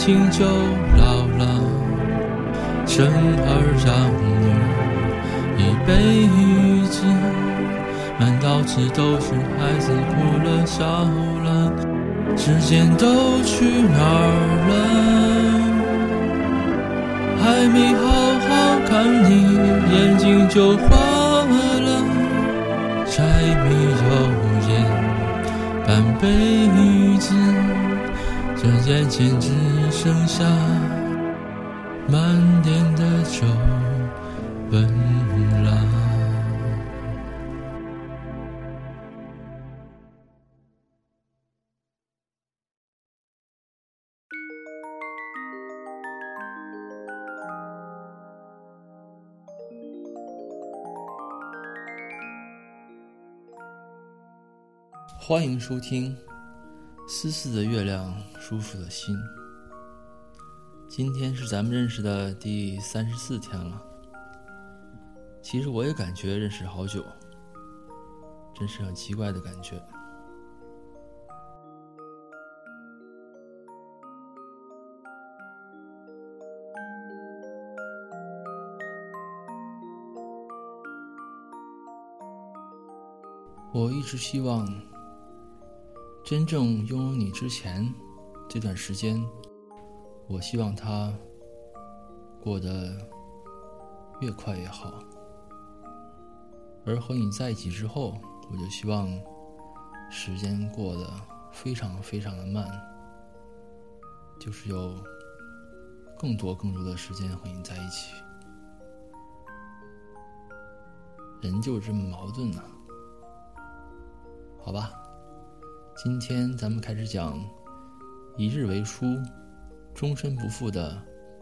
轻就老了。生儿养女一辈子，满脑子都是孩子哭了笑了。时间都去哪儿了？还没好好看你，眼睛就花了。柴米油盐半辈子，转眼间只剩下满脸的皱纹了。欢迎收听《思思的月亮，叔叔的心》。今天是咱们认识的第三十四天了。其实我也感觉认识好久，真是很奇怪的感觉。我一直希望。真正拥有你之前，这段时间，我希望他过得越快越好；而和你在一起之后，我就希望时间过得非常非常的慢，就是有更多更多的时间和你在一起。人就是这么矛盾呢，好吧。今天咱们开始讲“一日为书，终身不负”的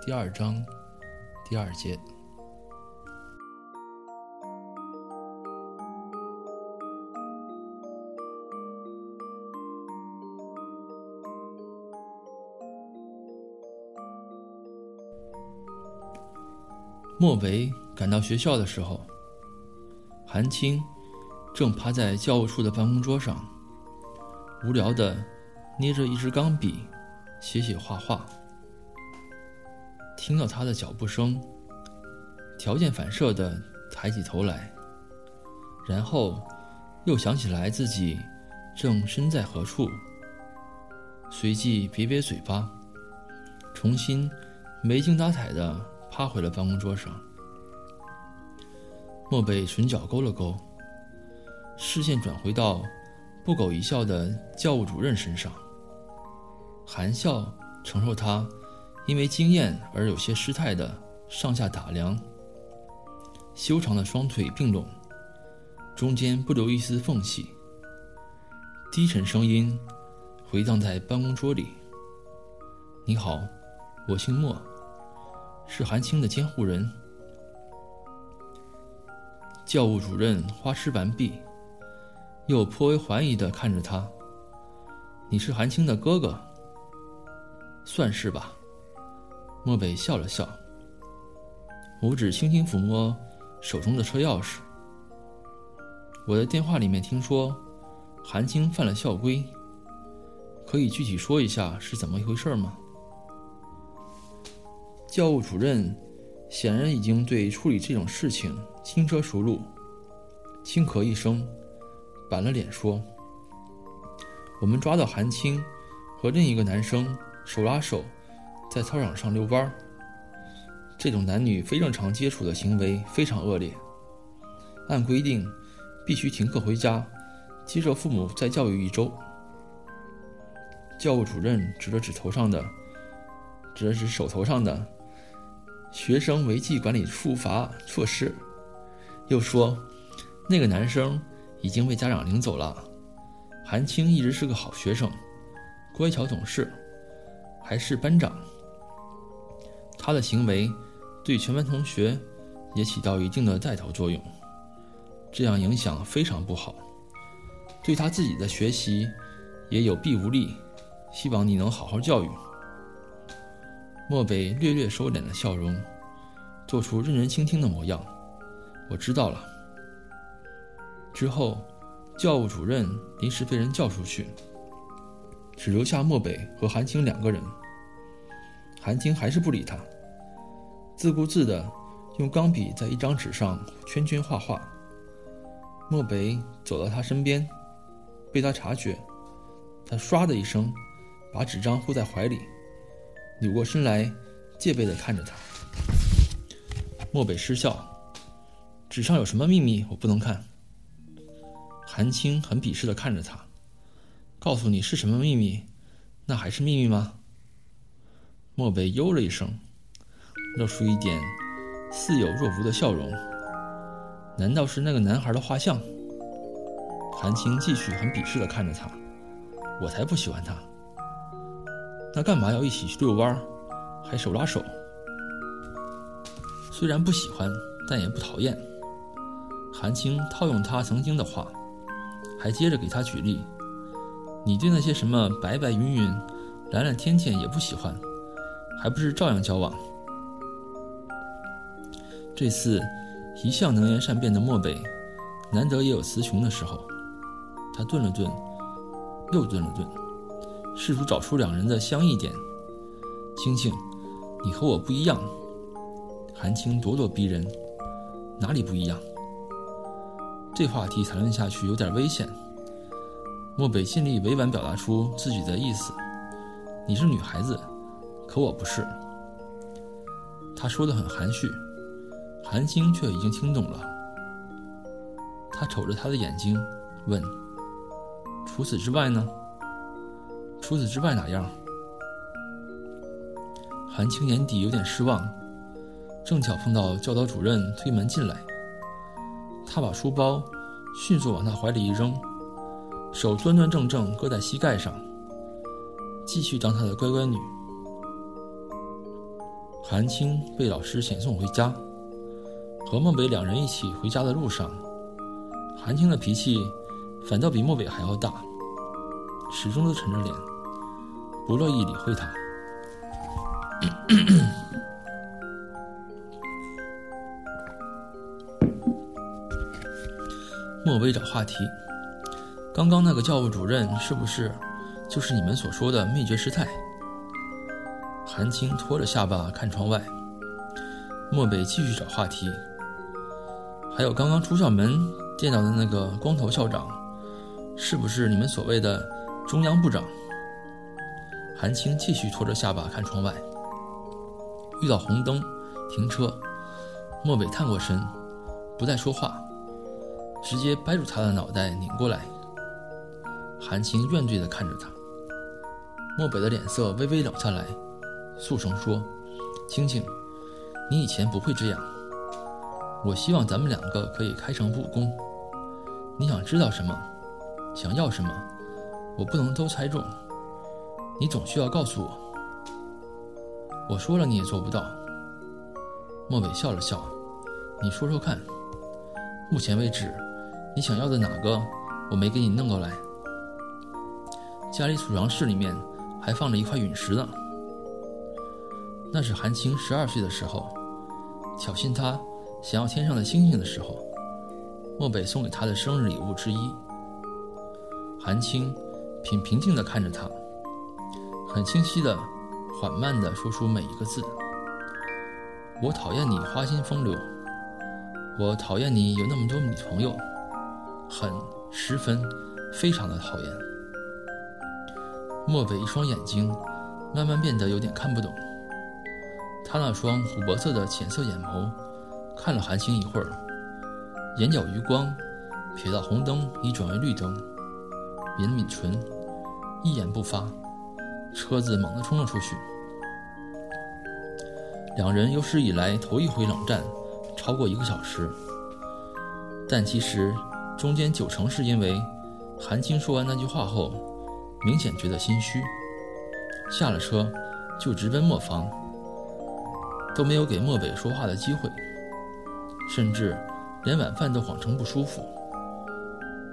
第二章第二节。莫北赶到学校的时候，韩青正趴在教务处的办公桌上。无聊的捏着一支钢笔，写写画画。听到他的脚步声，条件反射的抬起头来，然后又想起来自己正身在何处，随即瘪瘪嘴巴，重新没精打采的趴回了办公桌上。莫北唇角勾了勾，视线转回到。不苟一笑的教务主任身上，含笑承受他因为经验而有些失态的上下打量。修长的双腿并拢，中间不留一丝缝隙。低沉声音回荡在办公桌里：“你好，我姓莫，是韩青的监护人。”教务主任花痴完毕。又颇为怀疑地看着他：“你是韩青的哥哥，算是吧。”莫北笑了笑，拇指轻轻抚摸手中的车钥匙。我的电话里面听说，韩青犯了校规，可以具体说一下是怎么一回事吗？教务主任显然已经对处理这种事情轻车熟路，轻咳一声。板了脸说：“我们抓到韩青和另一个男生手拉手在操场上遛弯儿。这种男女非正常接触的行为非常恶劣，按规定必须停课回家，接受父母再教育一周。”教务主任指了指头上的，指了指手头上的学生违纪管理处罚措施，又说：“那个男生。”已经被家长领走了。韩青一直是个好学生，乖巧懂事，还是班长。他的行为对全班同学也起到一定的带头作用，这样影响非常不好，对他自己的学习也有弊无利。希望你能好好教育。漠北略略收敛了笑容，做出认真倾听的模样。我知道了。之后，教务主任临时被人叫出去，只留下漠北和韩青两个人。韩青还是不理他，自顾自地用钢笔在一张纸上圈圈画画。漠北走到他身边，被他察觉，他唰的一声把纸张护在怀里，扭过身来，戒备地看着他。漠北失笑：“纸上有什么秘密？我不能看。”韩青很鄙视地看着他，告诉你是什么秘密，那还是秘密吗？漠北哟了一声，露出一点似有若无的笑容。难道是那个男孩的画像？韩青继续很鄙视的看着他，我才不喜欢他。那干嘛要一起去遛弯儿，还手拉手？虽然不喜欢，但也不讨厌。韩青套用他曾经的话，还接着给他举例：你对那些什么白白云云、蓝蓝天天也不喜欢。还不是照样交往。这次一向能言善辩的漠北，难得也有词穷的时候。他顿了顿，又顿了顿，试图找出两人的相异点。青青，你和我不一样。韩青咄咄逼人，哪里不一样？这话题谈论下去有点危险。漠北尽力委婉表达出自己的意思：你是女孩子。可我不是，他说的很含蓄，韩青却已经听懂了。他瞅着他的眼睛，问：“除此之外呢？除此之外哪样？”韩青眼底有点失望，正巧碰到教导主任推门进来，他把书包迅速往他怀里一扔，手端端正正搁在膝盖上，继续当他的乖乖女。韩青被老师遣送回家，和漠北两人一起回家的路上，韩青的脾气反倒比漠北还要大，始终都沉着脸，不乐意理会他。漠北找话题，刚刚那个教务主任是不是就是你们所说的灭绝师太？韩青托着下巴看窗外，漠北继续找话题。还有刚刚出校门见到的那个光头校长，是不是你们所谓的中央部长？韩青继续托着下巴看窗外。遇到红灯，停车。漠北探过身，不再说话，直接掰住他的脑袋拧过来。韩青怨怼地看着他，漠北的脸色微微冷下来。素成说：“青青，你以前不会这样。我希望咱们两个可以开诚布公。你想知道什么，想要什么，我不能都猜中。你总需要告诉我。我说了你也做不到。”莫伟笑了笑：“你说说看。目前为止，你想要的哪个，我没给你弄过来？家里储藏室里面还放着一块陨石呢。”那是韩青十二岁的时候，挑衅他想要天上的星星的时候，漠北送给他的生日礼物之一。韩青平平静地看着他，很清晰的、缓慢地说出每一个字：“我讨厌你花心风流，我讨厌你有那么多女朋友，很、十分、非常的讨厌。”漠北一双眼睛慢慢变得有点看不懂。他那双琥珀色的浅色眼眸，看了韩青一会儿，眼角余光瞥到红灯已转为绿灯，抿抿唇，一言不发，车子猛地冲了出去。两人有史以来头一回冷战，超过一个小时。但其实中间九成是因为韩青说完那句话后，明显觉得心虚，下了车就直奔磨坊。都没有给漠北说话的机会，甚至连晚饭都谎称不舒服，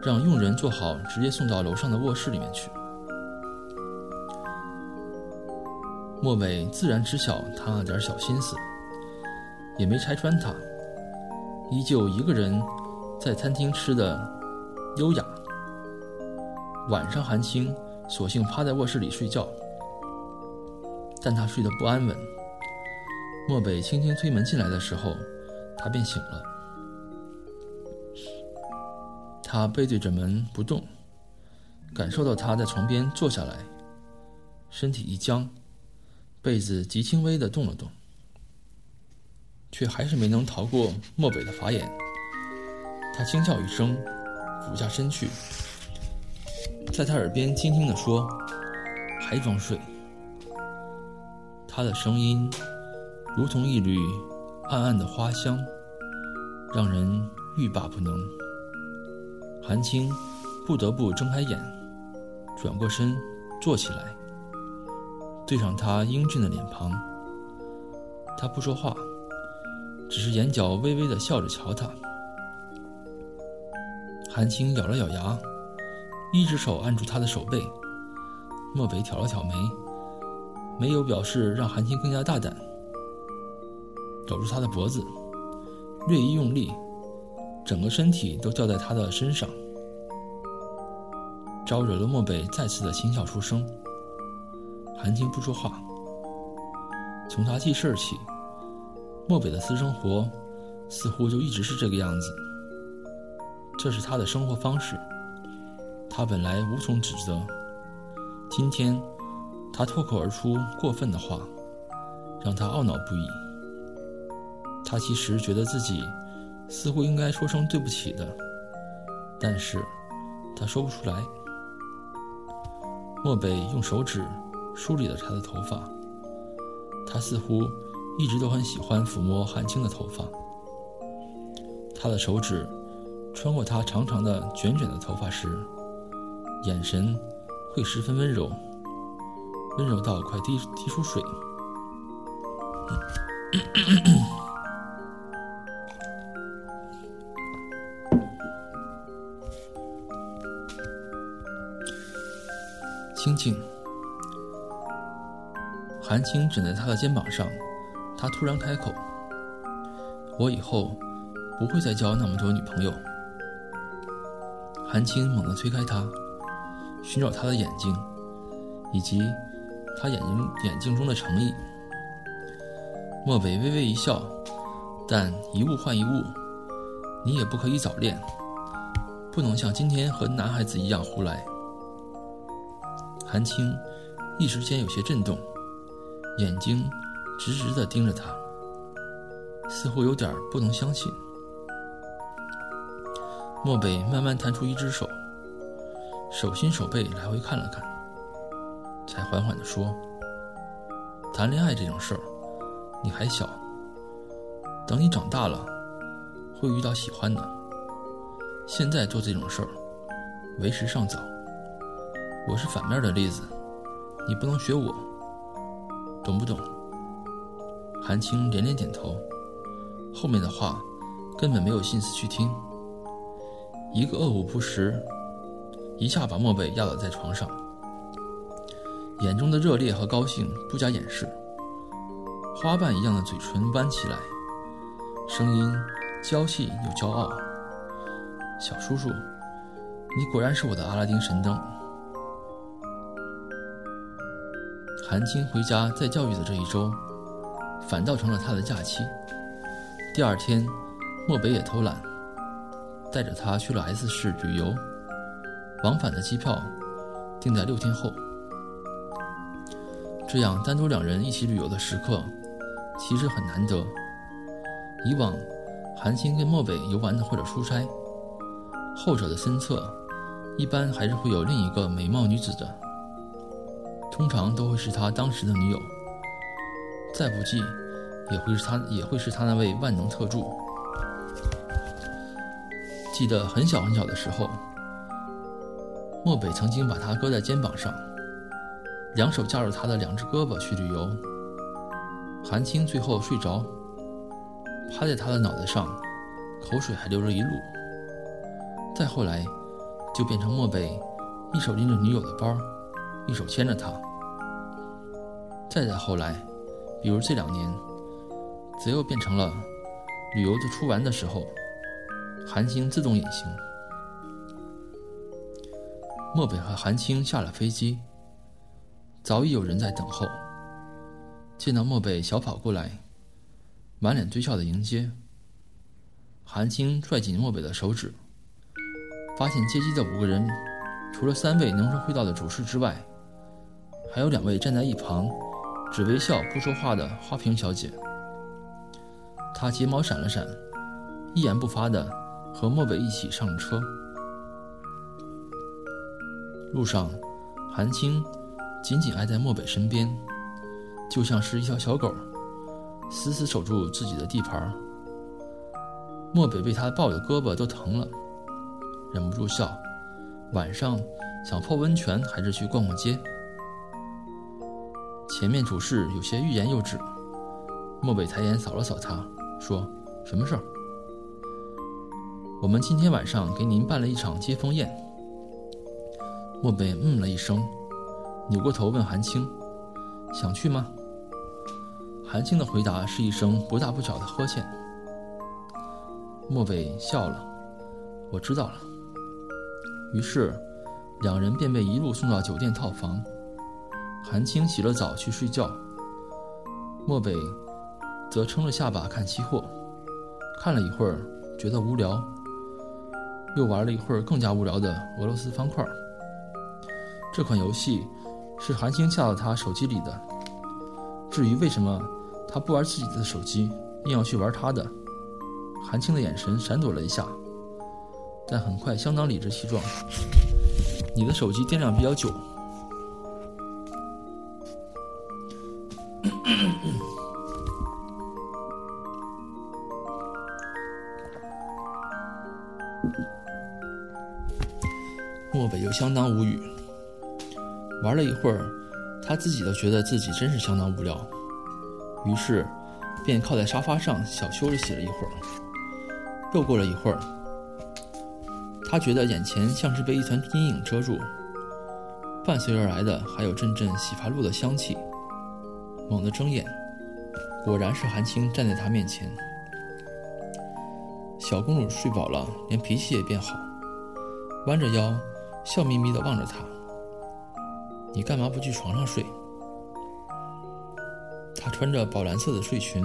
让佣人做好，直接送到楼上的卧室里面去。漠北自然知晓他那点小心思，也没拆穿他，依旧一个人在餐厅吃的优雅。晚上，韩青索性趴在卧室里睡觉，但他睡得不安稳。漠北轻轻推门进来的时候，他便醒了。他背对着门不动，感受到他在床边坐下来，身体一僵，被子极轻微的动了动，却还是没能逃过漠北的法眼。他轻笑一声，俯下身去。在他耳边轻轻的说：“还装睡。”他的声音如同一缕暗暗的花香，让人欲罢不能。韩青不得不睁开眼，转过身坐起来，对上他英俊的脸庞。他不说话，只是眼角微微的笑着瞧他。韩青咬了咬牙。一只手按住他的手背，漠北挑了挑眉，没有表示让韩青更加大胆，搂住他的脖子，略一用力，整个身体都掉在他的身上，招惹了漠北再次的轻笑出声。韩青不说话。从他记事起，漠北的私生活似乎就一直是这个样子，这是他的生活方式。他本来无从指责，今天他脱口而出过分的话，让他懊恼不已。他其实觉得自己似乎应该说声对不起的，但是他说不出来。漠北用手指梳理了他的头发，他似乎一直都很喜欢抚摸韩青的头发。他的手指穿过她长长的卷卷的头发时。眼神会十分温柔，温柔到快滴滴出水。清静，韩青枕在他的肩膀上，他突然开口：“我以后不会再交那么多女朋友。”韩青猛地推开他。寻找他的眼睛，以及他眼睛眼睛中的诚意。莫北微微一笑，但一物换一物，你也不可以早恋，不能像今天和男孩子一样胡来。韩青一时间有些震动，眼睛直直地盯着他，似乎有点不能相信。漠北慢慢弹出一只手。手心手背来回看了看，才缓缓地说：“谈恋爱这种事儿，你还小。等你长大了，会遇到喜欢的。现在做这种事儿，为时尚早。我是反面的例子，你不能学我，懂不懂？”韩青连连点头，后面的话根本没有心思去听。一个恶五不食。一下把漠北压倒在床上，眼中的热烈和高兴不加掩饰，花瓣一样的嘴唇弯起来，声音娇气又骄傲：“小叔叔，你果然是我的阿拉丁神灯。”韩青回家再教育的这一周，反倒成了他的假期。第二天，漠北也偷懒，带着他去了 S 市旅游。往返的机票定在六天后。这样单独两人一起旅游的时刻，其实很难得。以往，韩青跟漠北游玩或者出差，后者的身侧一般还是会有另一个美貌女子的，通常都会是他当时的女友。再不济，也会是他也会是他那位万能特助。记得很小很小的时候。漠北曾经把他搁在肩膀上，两手架着他的两只胳膊去旅游。韩青最后睡着，趴在他的脑袋上，口水还流了一路。再后来，就变成漠北一手拎着女友的包，一手牵着她。再再后来，比如这两年，则又变成了旅游的出玩的时候，韩青自动隐形。漠北和韩青下了飞机，早已有人在等候。见到漠北小跑过来，满脸堆笑的迎接。韩青拽紧漠北的手指，发现接机的五个人，除了三位能说会道的主事之外，还有两位站在一旁，只微笑不说话的花瓶小姐。她睫毛闪了闪，一言不发的和漠北一起上了车。路上，韩青紧紧挨在漠北身边，就像是一条小狗，死死守住自己的地盘。漠北被他抱的胳膊都疼了，忍不住笑。晚上想泡温泉还是去逛逛街？前面主事有些欲言又止，漠北抬眼扫了扫他，说：“什么事儿？”我们今天晚上给您办了一场接风宴。漠北嗯了一声，扭过头问韩青：“想去吗？”韩青的回答是一声不大不小的呵欠。漠北笑了：“我知道了。”于是，两人便被一路送到酒店套房。韩青洗了澡去睡觉，漠北则撑着下巴看期货，看了一会儿觉得无聊，又玩了一会儿更加无聊的俄罗斯方块。这款游戏是韩青下到他手机里的。至于为什么他不玩自己的手机，硬要去玩他的，韩青的眼神闪躲了一下，但很快相当理直气壮：“你的手机电量比较久。”漠北又相当无语。玩了一会儿，他自己都觉得自己真是相当无聊，于是便靠在沙发上小休息了一会儿。又过了一会儿，他觉得眼前像是被一团阴影遮住，伴随而来的还有阵阵洗发露的香气。猛地睁眼，果然是韩青站在他面前。小公主睡饱了，连脾气也变好，弯着腰，笑眯眯地望着他。你干嘛不去床上睡？她穿着宝蓝色的睡裙，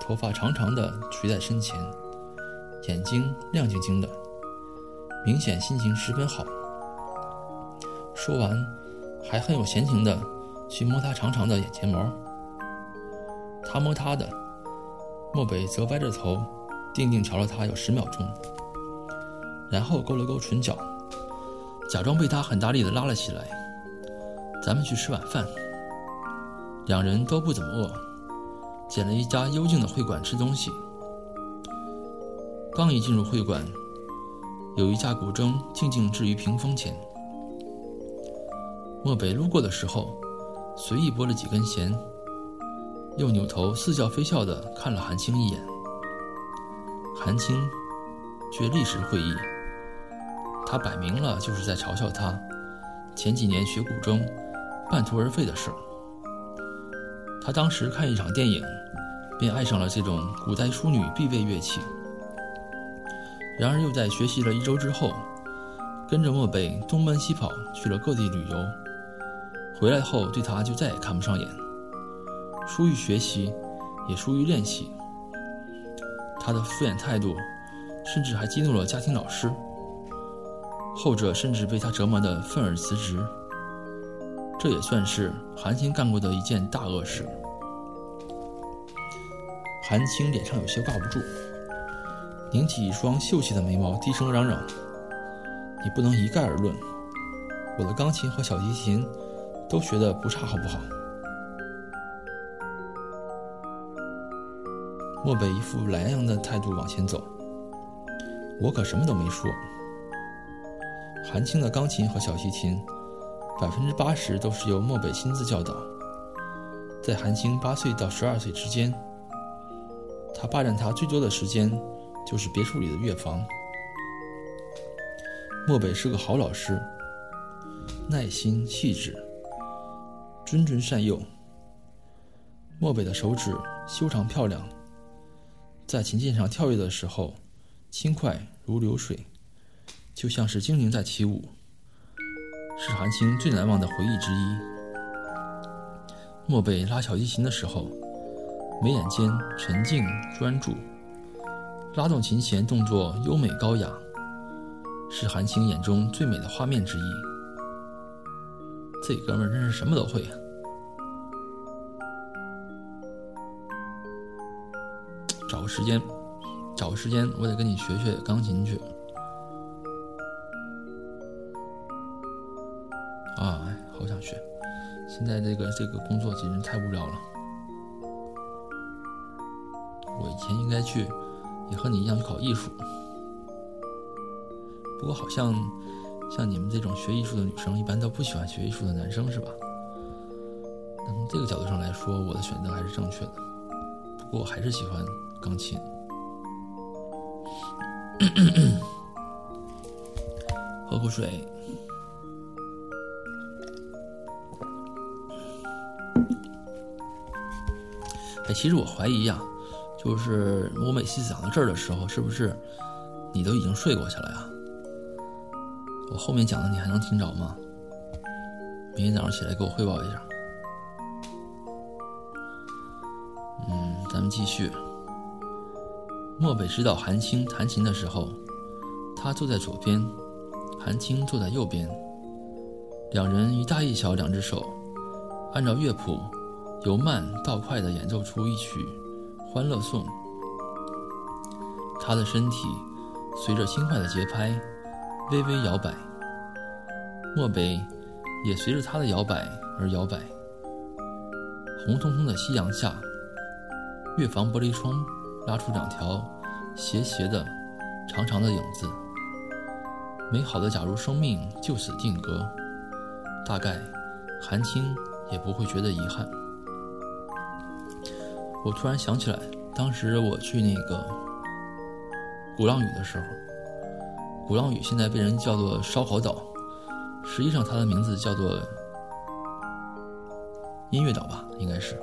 头发长长的垂在身前，眼睛亮晶晶的，明显心情十分好。说完，还很有闲情的去摸她长长的眼睫毛。他摸她的，漠北则歪着头，定定瞧了她有十秒钟，然后勾了勾唇角，假装被他很大力的拉了起来。咱们去吃晚饭。两人都不怎么饿，捡了一家幽静的会馆吃东西。刚一进入会馆，有一架古筝静静置于屏风前。漠北路过的时候，随意拨了几根弦，又扭头似笑非笑地看了韩青一眼。韩青却立时会意，他摆明了就是在嘲笑他。前几年学古筝。半途而废的事。他当时看一场电影，便爱上了这种古代淑女必备乐器。然而又在学习了一周之后，跟着漠北东奔西跑去了各地旅游。回来后对他就再也看不上眼，疏于学习，也疏于练习。他的敷衍态度，甚至还激怒了家庭老师。后者甚至被他折磨得愤而辞职。这也算是韩青干过的一件大恶事。韩青脸上有些挂不住，拧起一双秀气的眉毛，低声嚷嚷：“你不能一概而论，我的钢琴和小提琴都学的不差，好不好？”漠北一副懒洋洋的态度往前走，我可什么都没说。韩青的钢琴和小提琴。百分之八十都是由漠北亲自教导。在韩青八岁到十二岁之间，他霸占他最多的时间，就是别墅里的乐房。漠北是个好老师，耐心细致，谆谆善诱。漠北的手指修长漂亮，在琴键上跳跃的时候，轻快如流水，就像是精灵在起舞。是韩青最难忘的回忆之一。漠北拉小提琴的时候，眉眼间沉静专注，拉动琴弦动作优美高雅，是韩青眼中最美的画面之一。这哥们真是什么都会啊！找个时间，找个时间，我得跟你学学钢琴去。啊，好想学！现在这个这个工作简直太无聊了。我以前应该去，也和你一样去考艺术。不过好像像你们这种学艺术的女生，一般都不喜欢学艺术的男生，是吧？那从这个角度上来说，我的选择还是正确的。不过我还是喜欢钢琴。喝口水。哎，其实我怀疑呀，就是我每次讲到这儿的时候，是不是你都已经睡过去了呀？我后面讲的你还能听着吗？明天早上起来给我汇报一下。嗯，咱们继续。漠北指导韩青弹琴的时候，他坐在左边，韩青坐在右边，两人一大一小两只手，按照乐谱。由慢到快的演奏出一曲《欢乐颂》，他的身体随着轻快的节拍微微摇摆，漠北也随着他的摇摆而摇摆。红彤彤的夕阳下，乐房玻璃窗拉出两条斜斜的、长长的影子。美好的，假如生命就此定格，大概韩青也不会觉得遗憾。我突然想起来，当时我去那个鼓浪屿的时候，鼓浪屿现在被人叫做烧烤岛，实际上它的名字叫做音乐岛吧，应该是，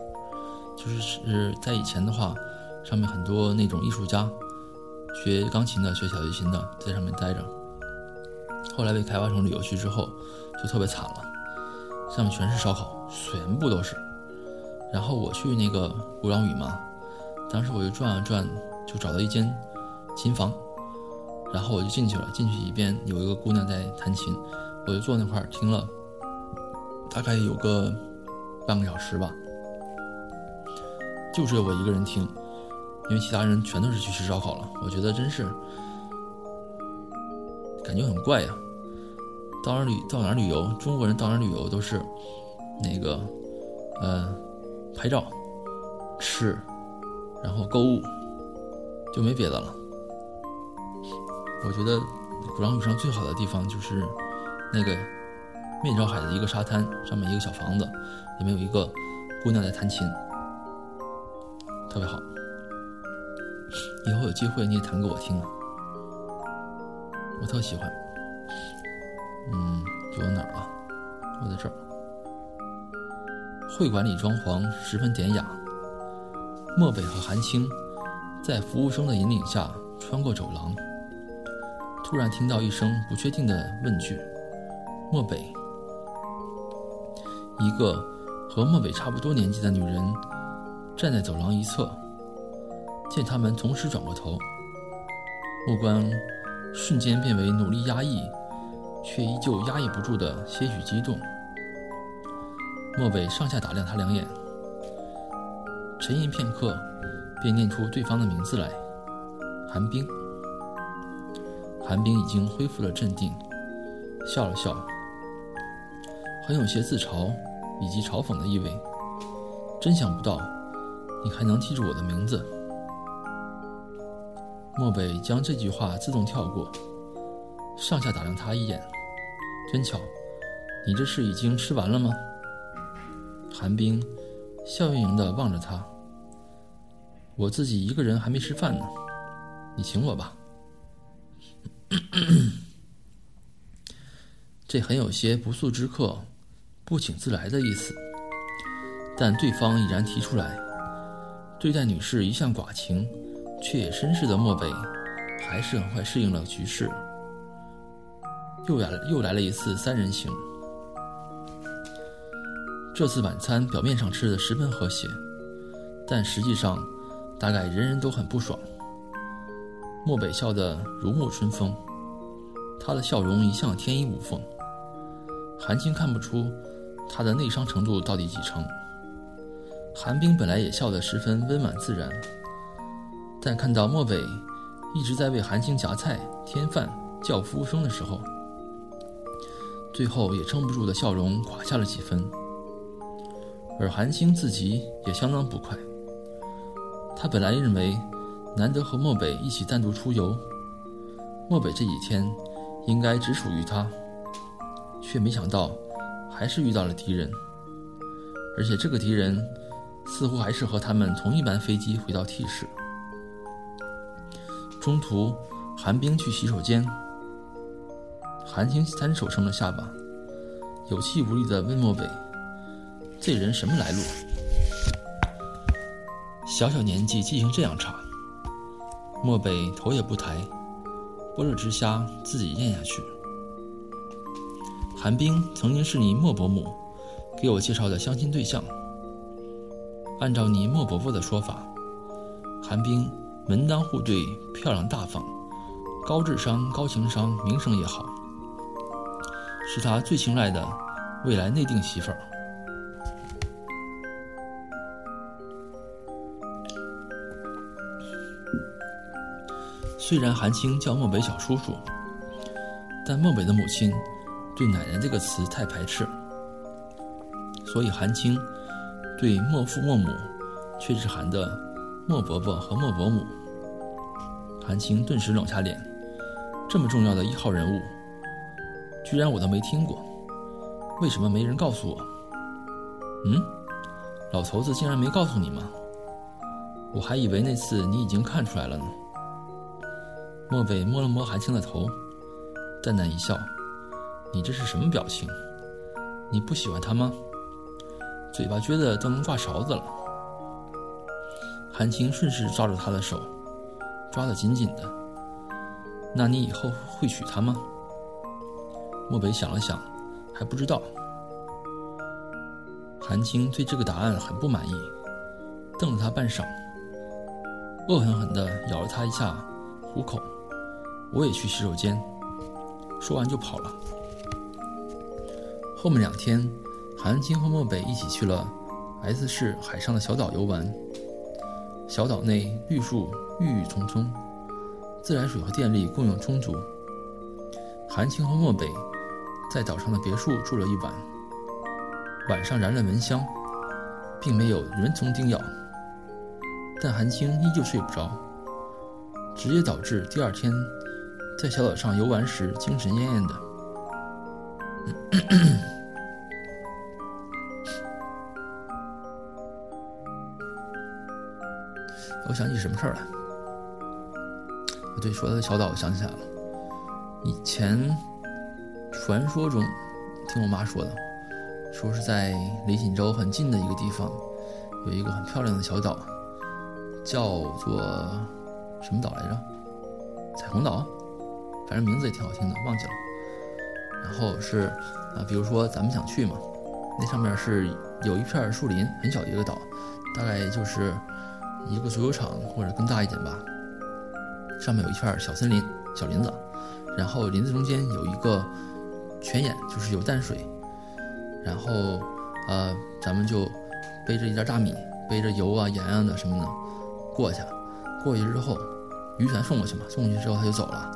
就是是在以前的话，上面很多那种艺术家，学钢琴的、学小提琴的，在上面待着。后来被开发成旅游区之后，就特别惨了，上面全是烧烤，全部都是。然后我去那个鼓浪屿嘛，当时我就转啊转，就找到一间琴房，然后我就进去了。进去一边有一个姑娘在弹琴，我就坐那块儿听了，大概有个半个小时吧，就只有我一个人听，因为其他人全都是去吃烧烤了。我觉得真是感觉很怪呀。到哪旅到哪旅游，中国人到哪旅游都是那个呃。拍照、吃，然后购物，就没别的了。我觉得鼓浪屿上最好的地方就是那个面朝海的一个沙滩，上面一个小房子，里面有一个姑娘在弹琴，特别好。以后有机会你也弹给我听啊，我特喜欢。嗯，说到哪儿了？我在这儿。会馆里装潢十分典雅。漠北和韩青在服务生的引领下穿过走廊，突然听到一声不确定的问句：“漠北。”一个和漠北差不多年纪的女人站在走廊一侧，见他们同时转过头，目光瞬间变为努力压抑，却依旧压抑不住的些许激动。莫北上下打量他两眼，沉吟片刻，便念出对方的名字来：韩冰。韩冰已经恢复了镇定，笑了笑，很有些自嘲以及嘲讽的意味。真想不到，你还能记住我的名字。漠北将这句话自动跳过，上下打量他一眼，真巧，你这是已经吃完了吗？韩冰笑盈盈地望着他。我自己一个人还没吃饭呢，你请我吧。这很有些不速之客不请自来的意思，但对方已然提出来，对待女士一向寡情却也绅士的漠北，还是很快适应了局势。又来又来了一次三人行，这次晚餐表面上吃的十分和谐，但实际上，大概人人都很不爽。漠北笑得如沐春风，他的笑容一向天衣无缝。韩青看不出他的内伤程度到底几成。韩冰本来也笑得十分温婉自然，但看到漠北一直在为韩青夹菜、添饭、叫服务生的时候，最后也撑不住的笑容垮下了几分。而韩青自己也相当不快。他本来认为难得和漠北一起单独出游，漠北这几天应该只属于他，却没想到还是遇到了敌人，而且这个敌人似乎还是和他们同一班飞机回到 T 市。中途，韩冰去洗手间，韩青单手撑着下巴，有气无力地问漠北。这人什么来路？小小年纪记性这样差。漠北头也不抬，剥了只虾自己咽下去。韩冰曾经是你莫伯母给我介绍的相亲对象。按照你莫伯伯的说法，韩冰门当户对，漂亮大方，高智商、高情商，名声也好，是他最青睐的未来内定媳妇儿。虽然韩青叫漠北小叔叔，但漠北的母亲对“奶奶”这个词太排斥，所以韩青对莫父莫母却是喊的莫伯伯和莫伯母。韩青顿时冷下脸，这么重要的一号人物，居然我都没听过，为什么没人告诉我？嗯，老头子竟然没告诉你吗？我还以为那次你已经看出来了呢。莫北摸了摸韩青的头，淡淡一笑：“你这是什么表情？你不喜欢他吗？嘴巴撅得都能挂勺子了。”韩青顺势抓住他的手，抓得紧紧的。“那你以后会娶她吗？”漠北想了想，还不知道。韩青对这个答案很不满意，瞪了他半晌，恶狠狠地咬了他一下虎口。我也去洗手间，说完就跑了。后面两天，韩青和漠北一起去了 S 市海上的小岛游玩。小岛内绿树郁郁葱葱，自来水和电力供应充足。韩青和漠北在岛上的别墅住了一晚，晚上燃了蚊香，并没有蚊虫叮咬，但韩青依旧睡不着，直接导致第二天。在小岛上游玩时，精神恹恹的。我想起什么事儿来？对，说到小岛，我想起来了。以前传说中，听我妈说的，说是在离锦州很近的一个地方，有一个很漂亮的小岛，叫做什么岛来着？彩虹岛。反正名字也挺好听的，忘记了。然后是啊，比如说咱们想去嘛，那上面是有一片树林，很小的一个岛，大概就是一个足球场或者更大一点吧。上面有一片小森林、小林子，然后林子中间有一个泉眼，就是有淡水。然后呃，咱们就背着一袋大米，背着油啊、盐啊的什么的过去。过去之后，渔船送过去嘛，送过去之后他就走了。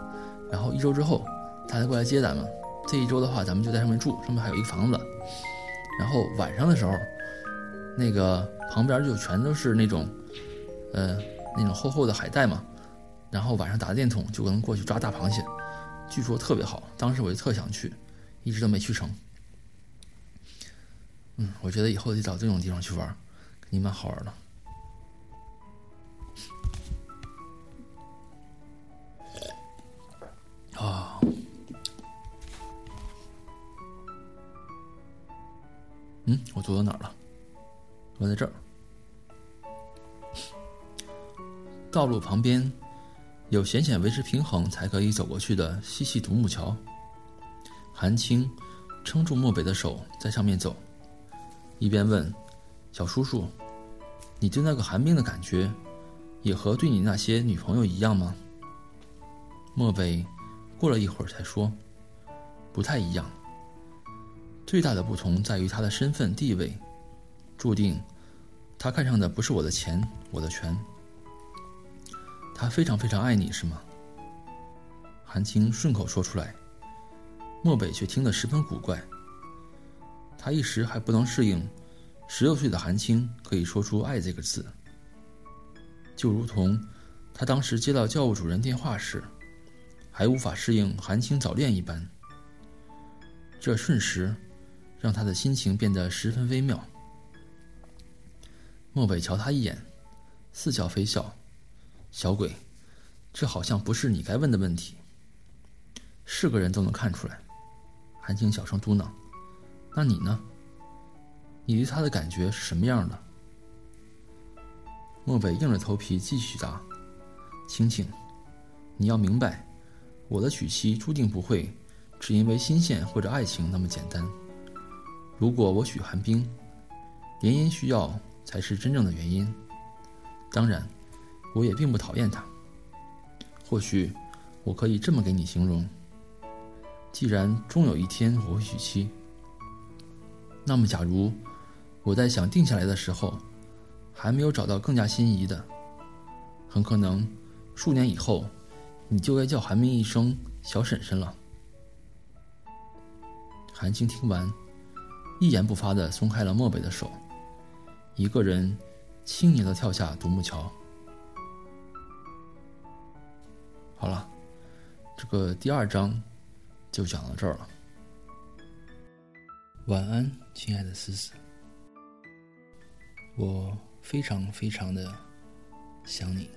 然后一周之后，他再过来接咱们。这一周的话，咱们就在上面住，上面还有一个房子。然后晚上的时候，那个旁边就全都是那种，呃，那种厚厚的海带嘛。然后晚上打电筒就能过去抓大螃蟹，据说特别好。当时我就特想去，一直都没去成。嗯，我觉得以后得找这种地方去玩，肯定蛮好玩的。啊，嗯，我走到哪儿了？我在这儿。道路旁边有险险维持平衡才可以走过去的细细独木桥。韩青撑住漠北的手，在上面走。一边问：“小叔叔，你对那个寒冰的感觉，也和对你那些女朋友一样吗？”漠北过了一会儿才说：“不太一样。最大的不同在于他的身份地位，注定他看上的不是我的钱，我的权。他非常非常爱你，是吗？”韩青顺口说出来，漠北却听得十分古怪。他一时还不能适应，十六岁的韩青可以说出“爱”这个字，就如同他当时接到教务主任电话时。还无法适应韩青早恋一般，这瞬时让他的心情变得十分微妙。漠北瞧他一眼，似笑非笑：“小鬼，这好像不是你该问的问题。是个人都能看出来。”韩青小声嘟囔：“那你呢？你对他的感觉是什么样的？”莫北硬着头皮继续答：“青青，你要明白。”我的娶妻注定不会只因为新鲜或者爱情那么简单。如果我娶寒冰，联姻需要才是真正的原因。当然，我也并不讨厌他。或许我可以这么给你形容：既然终有一天我会娶妻，那么假如我在想定下来的时候，还没有找到更加心仪的，很可能数年以后。你就该叫韩冰一声小婶婶了。韩青听完，一言不发的松开了漠北的手，一个人轻盈的跳下独木桥。好了，这个第二章就讲到这儿了。晚安，亲爱的思思，我非常非常的想你。